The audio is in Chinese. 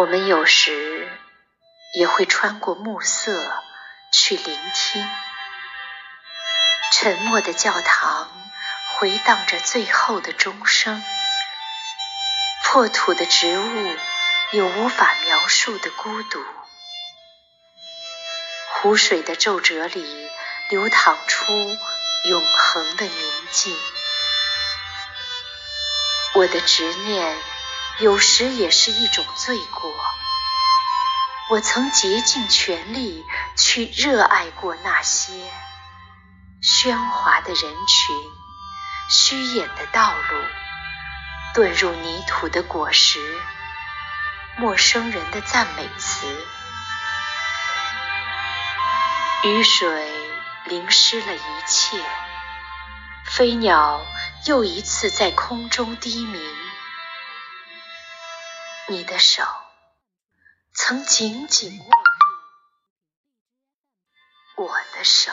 我们有时也会穿过暮色去聆听，沉默的教堂回荡着最后的钟声，破土的植物有无法描述的孤独，湖水的皱褶里流淌出永恒的宁静。我的执念有时也是一种罪过。我曾竭尽全力去热爱过那些喧哗的人群、虚掩的道路、遁入泥土的果实、陌生人的赞美词。雨水淋湿了一切，飞鸟又一次在空中低鸣。你的手。曾紧紧握住我的手。